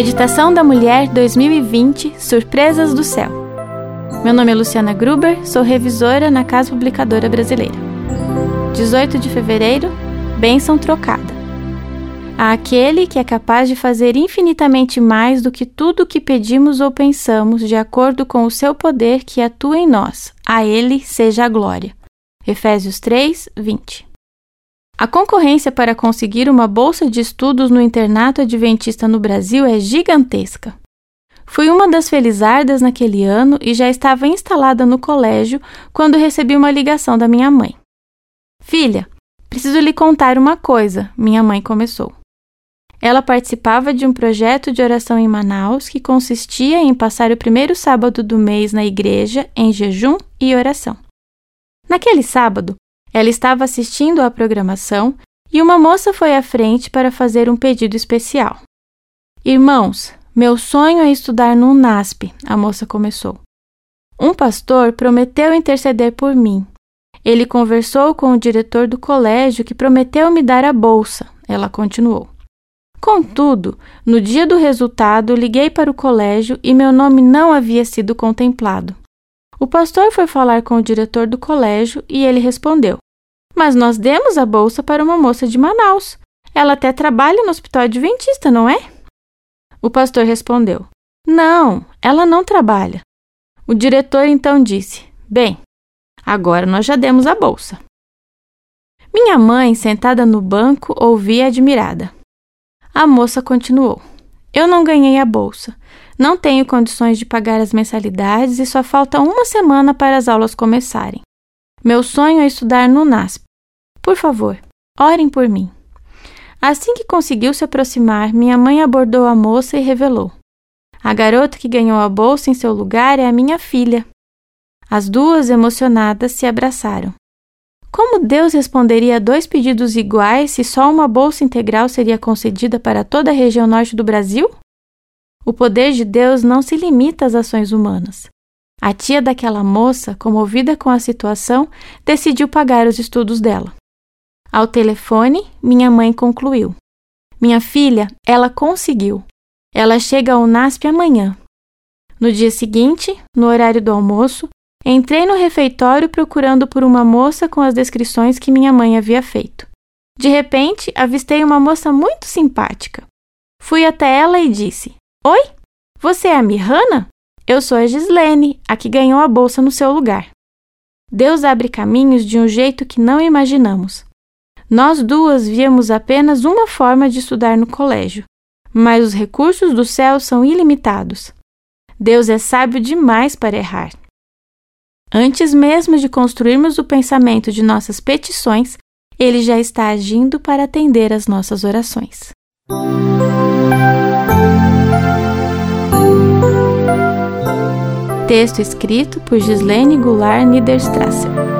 Meditação da Mulher 2020 Surpresas do Céu. Meu nome é Luciana Gruber, sou revisora na Casa Publicadora Brasileira. 18 de fevereiro Bênção trocada. A aquele que é capaz de fazer infinitamente mais do que tudo o que pedimos ou pensamos, de acordo com o seu poder que atua em nós, a ele seja a glória. Efésios 3, 20. A concorrência para conseguir uma bolsa de estudos no internato adventista no Brasil é gigantesca. Fui uma das felizardas naquele ano e já estava instalada no colégio quando recebi uma ligação da minha mãe. Filha, preciso lhe contar uma coisa, minha mãe começou. Ela participava de um projeto de oração em Manaus que consistia em passar o primeiro sábado do mês na igreja em jejum e oração. Naquele sábado, ela estava assistindo à programação e uma moça foi à frente para fazer um pedido especial. Irmãos, meu sonho é estudar no UNASP, a moça começou. Um pastor prometeu interceder por mim. Ele conversou com o diretor do colégio que prometeu me dar a bolsa, ela continuou. Contudo, no dia do resultado, liguei para o colégio e meu nome não havia sido contemplado. O pastor foi falar com o diretor do colégio e ele respondeu: Mas nós demos a bolsa para uma moça de Manaus. Ela até trabalha no hospital adventista, não é? O pastor respondeu: Não, ela não trabalha. O diretor então disse: Bem, agora nós já demos a bolsa. Minha mãe, sentada no banco, ouvia admirada. A moça continuou: Eu não ganhei a bolsa, não tenho condições de pagar as mensalidades e só falta uma semana para as aulas começarem. Meu sonho é estudar no NASP. Por favor, orem por mim. Assim que conseguiu se aproximar, minha mãe abordou a moça e revelou: A garota que ganhou a bolsa em seu lugar é a minha filha. As duas, emocionadas, se abraçaram. Como Deus responderia a dois pedidos iguais se só uma bolsa integral seria concedida para toda a região norte do Brasil? O poder de Deus não se limita às ações humanas. A tia daquela moça, comovida com a situação, decidiu pagar os estudos dela. Ao telefone, minha mãe concluiu: Minha filha, ela conseguiu. Ela chega ao NASP amanhã. No dia seguinte, no horário do almoço, entrei no refeitório procurando por uma moça com as descrições que minha mãe havia feito. De repente, avistei uma moça muito simpática. Fui até ela e disse: Oi, você é a Mirana? Eu sou a Gislene, a que ganhou a bolsa no seu lugar. Deus abre caminhos de um jeito que não imaginamos. Nós duas víamos apenas uma forma de estudar no colégio, mas os recursos do céu são ilimitados. Deus é sábio demais para errar. Antes mesmo de construirmos o pensamento de nossas petições, Ele já está agindo para atender às nossas orações. Texto escrito por Gislene Goulart Niederstrasser.